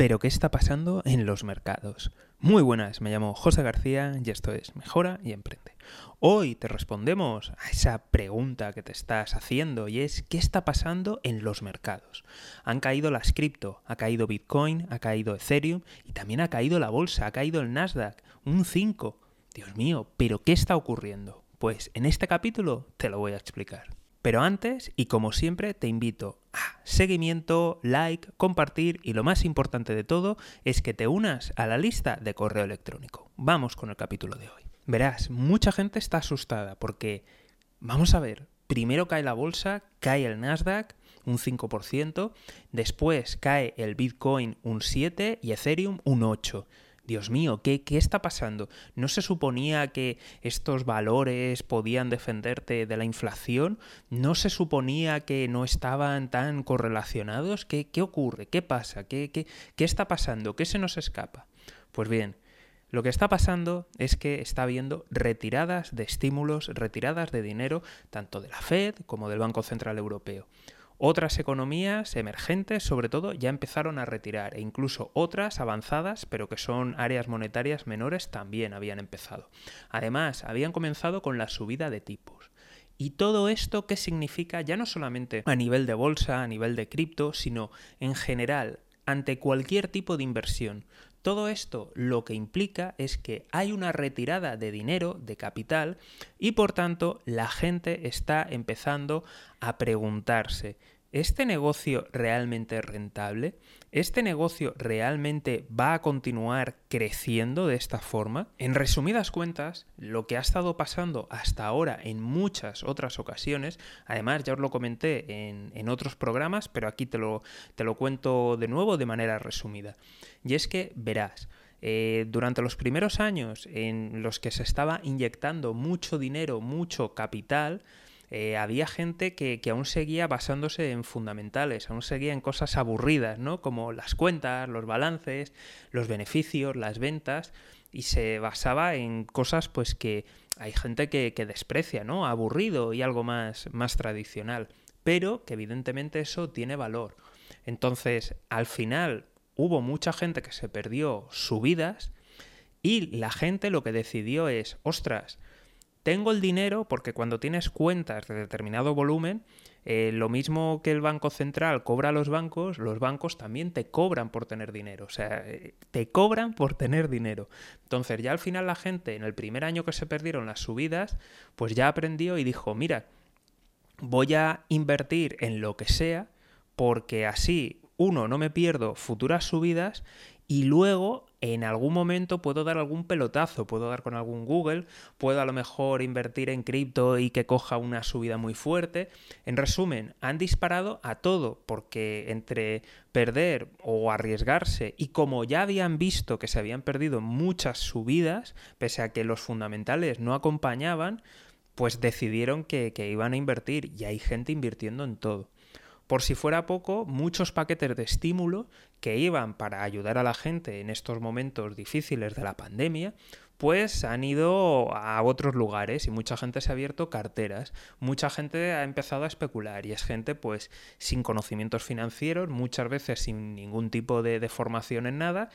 pero ¿qué está pasando en los mercados? Muy buenas, me llamo José García y esto es Mejora y Emprende. Hoy te respondemos a esa pregunta que te estás haciendo y es ¿qué está pasando en los mercados? Han caído las cripto, ha caído Bitcoin, ha caído Ethereum y también ha caído la bolsa, ha caído el Nasdaq, un 5. Dios mío, ¿pero qué está ocurriendo? Pues en este capítulo te lo voy a explicar. Pero antes, y como siempre, te invito a seguimiento, like, compartir y lo más importante de todo es que te unas a la lista de correo electrónico. Vamos con el capítulo de hoy. Verás, mucha gente está asustada porque, vamos a ver, primero cae la bolsa, cae el Nasdaq, un 5%, después cae el Bitcoin un 7% y Ethereum un 8%. Dios mío, ¿qué, ¿qué, está pasando? ¿No se suponía que estos valores podían defenderte de la inflación? ¿No se suponía que no estaban tan correlacionados? ¿Qué, qué ocurre? ¿Qué pasa? ¿Qué, qué, ¿Qué está pasando? ¿Qué se nos escapa? Pues bien, lo que está pasando es que está habiendo retiradas de estímulos, retiradas de dinero, tanto de la Fed como del Banco Central Europeo. Otras economías emergentes, sobre todo, ya empezaron a retirar e incluso otras avanzadas, pero que son áreas monetarias menores, también habían empezado. Además, habían comenzado con la subida de tipos. ¿Y todo esto qué significa ya no solamente a nivel de bolsa, a nivel de cripto, sino en general, ante cualquier tipo de inversión? Todo esto lo que implica es que hay una retirada de dinero, de capital, y por tanto la gente está empezando a preguntarse, ¿este negocio realmente es rentable? ¿Este negocio realmente va a continuar creciendo de esta forma? En resumidas cuentas, lo que ha estado pasando hasta ahora en muchas otras ocasiones, además ya os lo comenté en, otros programas, pero aquí te lo, te lo cuento de nuevo de manera resumida. Y es que verás, eh, durante los primeros años en los que se estaba inyectando mucho dinero, mucho capital, eh, había gente que, aún seguía basándose en fundamentales, aún seguía en cosas aburridas, ¿no? Como las cuentas, los balances, los beneficios, las ventas, y se basaba en cosas pues que hay gente que, desprecia, ¿no? Aburrido y algo más, más tradicional. Pero que evidentemente eso tiene valor. Entonces, al final, hubo mucha gente que se perdió subidas y la gente lo que decidió es, ostras, tengo el dinero porque cuando tienes cuentas de determinado volumen, eh, lo mismo que el Banco Central cobra a los bancos, los bancos también te cobran por tener dinero. O sea, eh, te cobran por tener dinero. Entonces ya al final la gente, en el primer año que se perdieron las subidas, pues ya aprendió y dijo, mira, voy a invertir en lo que sea porque así, uno, no me pierdo futuras subidas y luego en algún momento puedo dar algún pelotazo, puedo dar con algún Google, puedo a lo mejor invertir en cripto y que coja una subida muy fuerte. En resumen, han disparado a todo porque entre perder o arriesgarse y como ya habían visto que se habían perdido muchas subidas, pese a que los fundamentales no acompañaban, pues decidieron que, iban a invertir y hay gente invirtiendo en todo. Por si fuera poco, muchos paquetes de estímulo que iban para ayudar a la gente en estos momentos difíciles de la pandemia, pues han ido a otros lugares y mucha gente se ha abierto carteras, mucha gente ha empezado a especular y es gente pues sin conocimientos financieros, muchas veces sin ningún tipo de, formación en nada.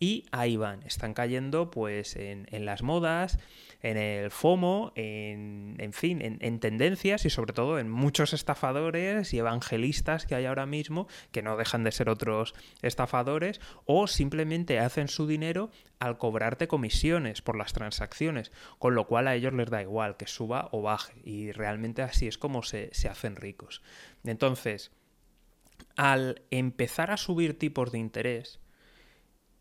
Y ahí van, están cayendo pues en, las modas, en el FOMO, en, en fin, en, tendencias y sobre todo en muchos estafadores y evangelistas que hay ahora mismo que no dejan de ser otros estafadores o simplemente hacen su dinero al cobrarte comisiones por las transacciones, con lo cual a ellos les da igual que suba o baje y realmente así es como se, se hacen ricos. Entonces, al empezar a subir tipos de interés,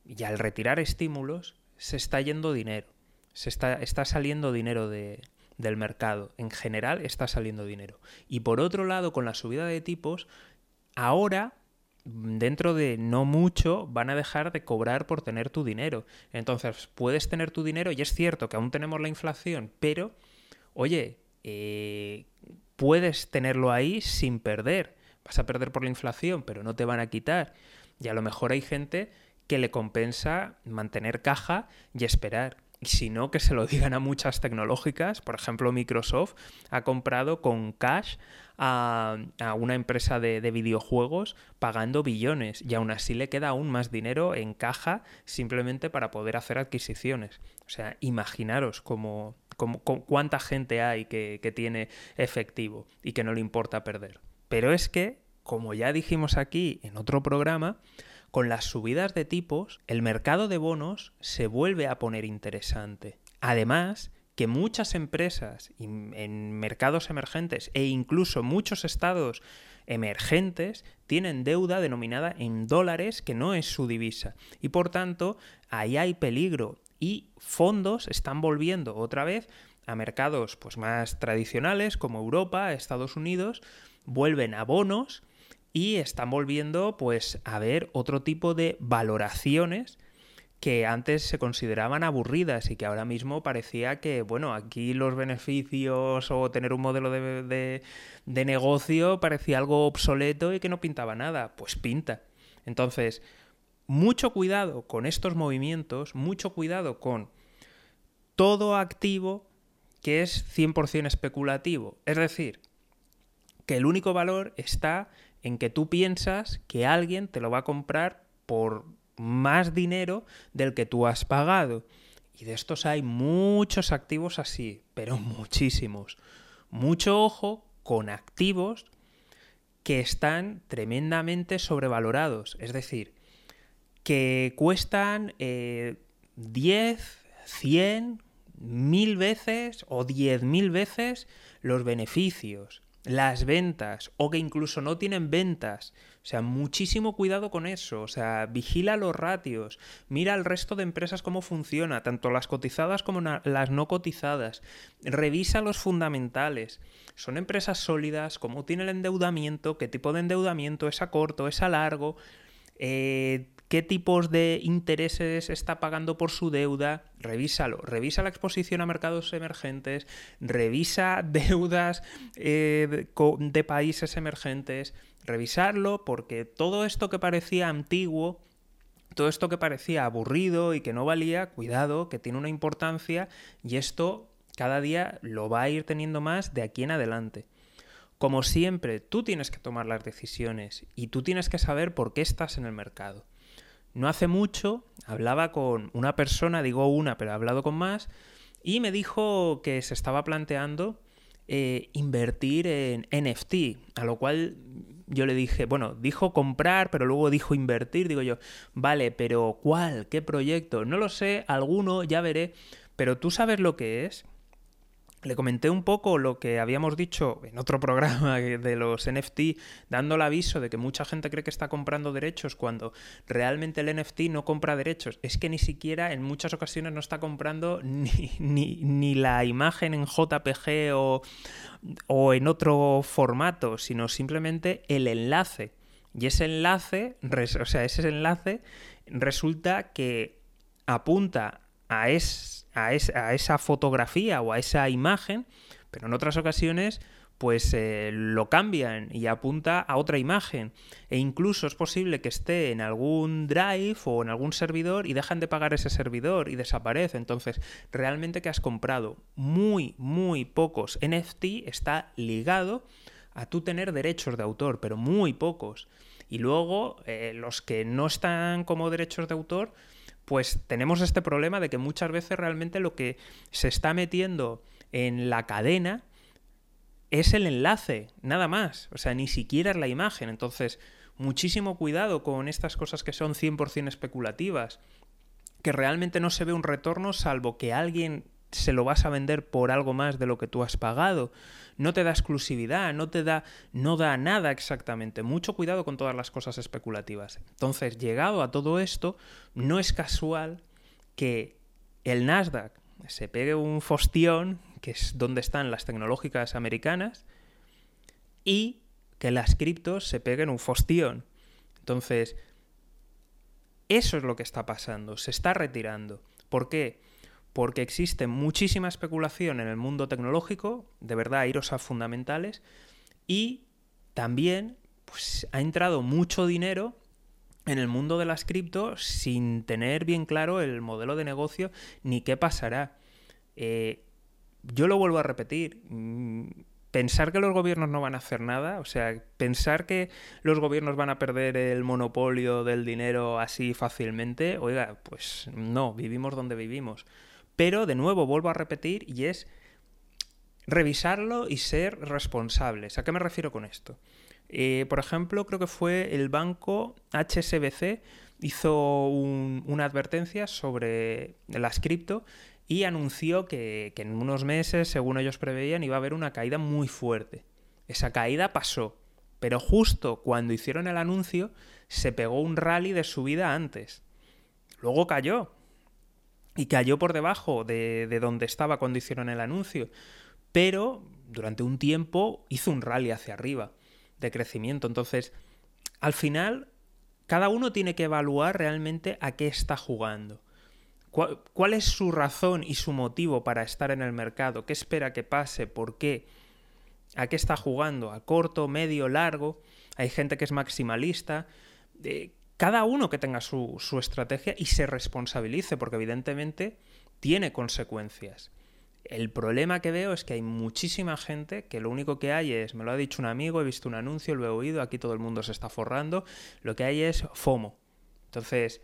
y al retirar estímulos se está yendo dinero, se está, está saliendo dinero de, del mercado, en general está saliendo dinero. Y por otro lado, con la subida de tipos, ahora dentro de no mucho van a dejar de cobrar por tener tu dinero. Entonces, puedes tener tu dinero y es cierto que aún tenemos la inflación, pero, oye, eh, puedes tenerlo ahí sin perder. Vas a perder por la inflación, pero no te van a quitar. Y a lo mejor hay gente que le compensa mantener caja y esperar. Y si no, que se lo digan a muchas tecnológicas. Por ejemplo, Microsoft ha comprado con cash a, una empresa de, videojuegos pagando billones y aún así le queda aún más dinero en caja simplemente para poder hacer adquisiciones. O sea, imaginaros cómo, cuánta gente hay que, que tiene efectivo y que no le importa perder. Pero es que, como ya dijimos aquí en otro programa, con las subidas de tipos, el mercado de bonos se vuelve a poner interesante. Además, que muchas empresas en mercados emergentes e incluso muchos estados emergentes tienen deuda denominada en dólares que no es su divisa. Y por tanto, ahí hay peligro y fondos están volviendo otra vez a mercados pues, más tradicionales como Europa, Estados Unidos, vuelven a bonos y están volviendo pues a ver otro tipo de valoraciones que antes se consideraban aburridas y que ahora mismo parecía que, bueno, aquí los beneficios o tener un modelo de, de, negocio parecía algo obsoleto y que no pintaba nada. Pues pinta. Entonces, mucho cuidado con estos movimientos, mucho cuidado con todo activo que es 100% especulativo. Es decir, que el único valor está en que tú piensas que alguien te lo va a comprar por más dinero del que tú has pagado. Y de estos hay muchos activos así, pero muchísimos. Mucho ojo con activos que están tremendamente sobrevalorados. Es decir, que cuestan 10, 100, mil veces o 10 mil veces los beneficios las ventas o que incluso no tienen ventas. O sea, muchísimo cuidado con eso. O sea, vigila los ratios, mira al resto de empresas cómo funciona, tanto las cotizadas como las no cotizadas. Revisa los fundamentales. Son empresas sólidas, cómo tiene el endeudamiento, qué tipo de endeudamiento es a corto, es a largo. Eh, qué tipos de intereses está pagando por su deuda, revísalo, revisa la exposición a mercados emergentes, revisa deudas eh, de países emergentes, revisarlo porque todo esto que parecía antiguo, todo esto que parecía aburrido y que no valía, cuidado, que tiene una importancia y esto cada día lo va a ir teniendo más de aquí en adelante. Como siempre, tú tienes que tomar las decisiones y tú tienes que saber por qué estás en el mercado. No hace mucho hablaba con una persona, digo una, pero he hablado con más, y me dijo que se estaba planteando eh, invertir en NFT, a lo cual yo le dije, bueno, dijo comprar, pero luego dijo invertir, digo yo, vale, pero ¿cuál? ¿Qué proyecto? No lo sé, alguno, ya veré, pero tú sabes lo que es le comenté un poco lo que habíamos dicho en otro programa de los NFT, dando el aviso de que mucha gente cree que está comprando derechos cuando realmente el NFT no compra derechos. Es que ni siquiera en muchas ocasiones no está comprando ni, ni, la imagen en JPG o, o en otro formato, sino simplemente el enlace. Y ese enlace, o sea, ese enlace resulta que apunta a ese a, esa fotografía o a esa imagen, pero en otras ocasiones pues eh, lo cambian y apunta a otra imagen. E incluso es posible que esté en algún drive o en algún servidor y dejan de pagar ese servidor y desaparece. Entonces, realmente que has comprado muy, muy pocos NFT está ligado a tú tener derechos de autor, pero muy pocos. Y luego, eh, los que no están como derechos de autor, pues tenemos este problema de que muchas veces realmente lo que se está metiendo en la cadena es el enlace, nada más. O sea, ni siquiera es la imagen. Entonces, muchísimo cuidado con estas cosas que son 100% especulativas, que realmente no se ve un retorno salvo que alguien se lo vas a vender por algo más de lo que tú has pagado. No te da exclusividad, no te da, no da nada exactamente. Mucho cuidado con todas las cosas especulativas. Entonces, llegado a todo esto, no es casual que el Nasdaq se pegue un fostión, que es donde están las tecnológicas americanas, y que las criptos se peguen un fostión. Entonces, eso es lo que está pasando, se está retirando. ¿Por qué? Porque existe muchísima especulación en el mundo tecnológico, de verdad, iros a fundamentales, y también pues, ha entrado mucho dinero en el mundo de las cripto sin tener bien claro el modelo de negocio ni qué pasará. Eh, yo lo vuelvo a repetir. Mm, pensar que los gobiernos no van a hacer nada, o sea, pensar que los gobiernos van a perder el monopolio del dinero así fácilmente, oiga, pues no, vivimos donde vivimos. Pero de nuevo vuelvo a repetir y es revisarlo y ser responsables. ¿A qué me refiero con esto? Eh, por ejemplo, creo que fue el banco HSBC hizo una advertencia sobre las cripto y anunció que, en unos meses, según ellos preveían, iba a haber una caída muy fuerte. Esa caída pasó, pero justo cuando hicieron el anuncio se pegó un rally de subida antes. Luego cayó. Y cayó por debajo de, de donde estaba cuando hicieron el anuncio. Pero durante un tiempo hizo un rally hacia arriba de crecimiento. Entonces, al final, cada uno tiene que evaluar realmente a qué está jugando. ¿Cuál, es su razón y su motivo para estar en el mercado? ¿Qué espera que pase? ¿Por qué? ¿A qué está jugando? ¿A corto, medio, largo? Hay gente que es maximalista. Eh, cada uno que tenga su, su estrategia y se responsabilice, porque evidentemente tiene consecuencias. El problema que veo es que hay muchísima gente que lo único que hay es, me lo ha dicho un amigo, he visto un anuncio, lo he oído, aquí todo el mundo se está forrando, lo que hay es FOMO. Entonces,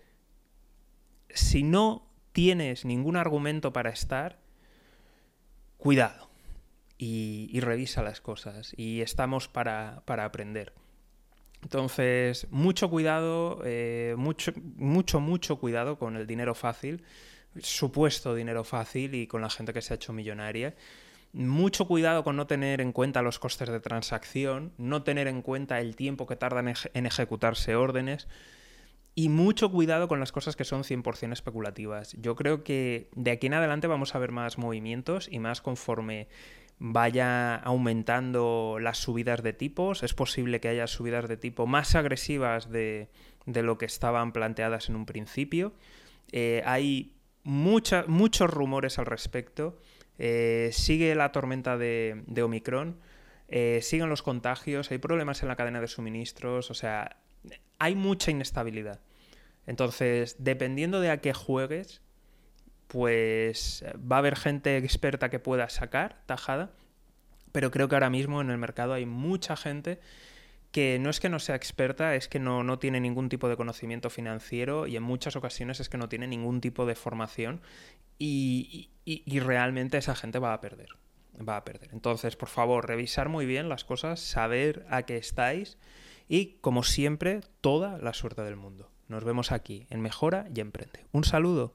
si no tienes ningún argumento para estar, cuidado y, revisa las cosas y estamos para, aprender. Entonces, mucho cuidado, eh, mucho, mucho, mucho cuidado con el dinero fácil supuesto dinero fácil y con la gente que se ha hecho millonaria. Mucho cuidado con no tener en cuenta los costes de transacción, no tener en cuenta el tiempo que tardan en ejecutarse órdenes y mucho cuidado con las cosas que son 100% especulativas. Yo creo que de aquí en adelante vamos a ver más movimientos y más conforme vaya aumentando las subidas de tipos. Es posible que haya subidas de tipo más agresivas de, lo que estaban planteadas en un principio. Eh, hay muchos rumores al respecto. Eh, sigue la tormenta de, Omicron. Eh, siguen los contagios, hay problemas en la cadena de suministros, o sea, hay mucha inestabilidad. Entonces, dependiendo de a qué juegues, pues va a haber gente experta que pueda sacar tajada, pero creo que ahora mismo en el mercado hay mucha gente que no es que no sea experta, es que no, tiene ningún tipo de conocimiento financiero y en muchas ocasiones es que no tiene ningún tipo de formación y, y realmente esa gente va a perder. Va a perder. Entonces, por favor, revisar muy bien las cosas, saber a qué estáis y, como siempre, toda la suerte del mundo. Nos vemos aquí en Mejora y Emprende. Un saludo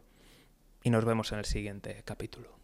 y nos vemos en el siguiente capítulo.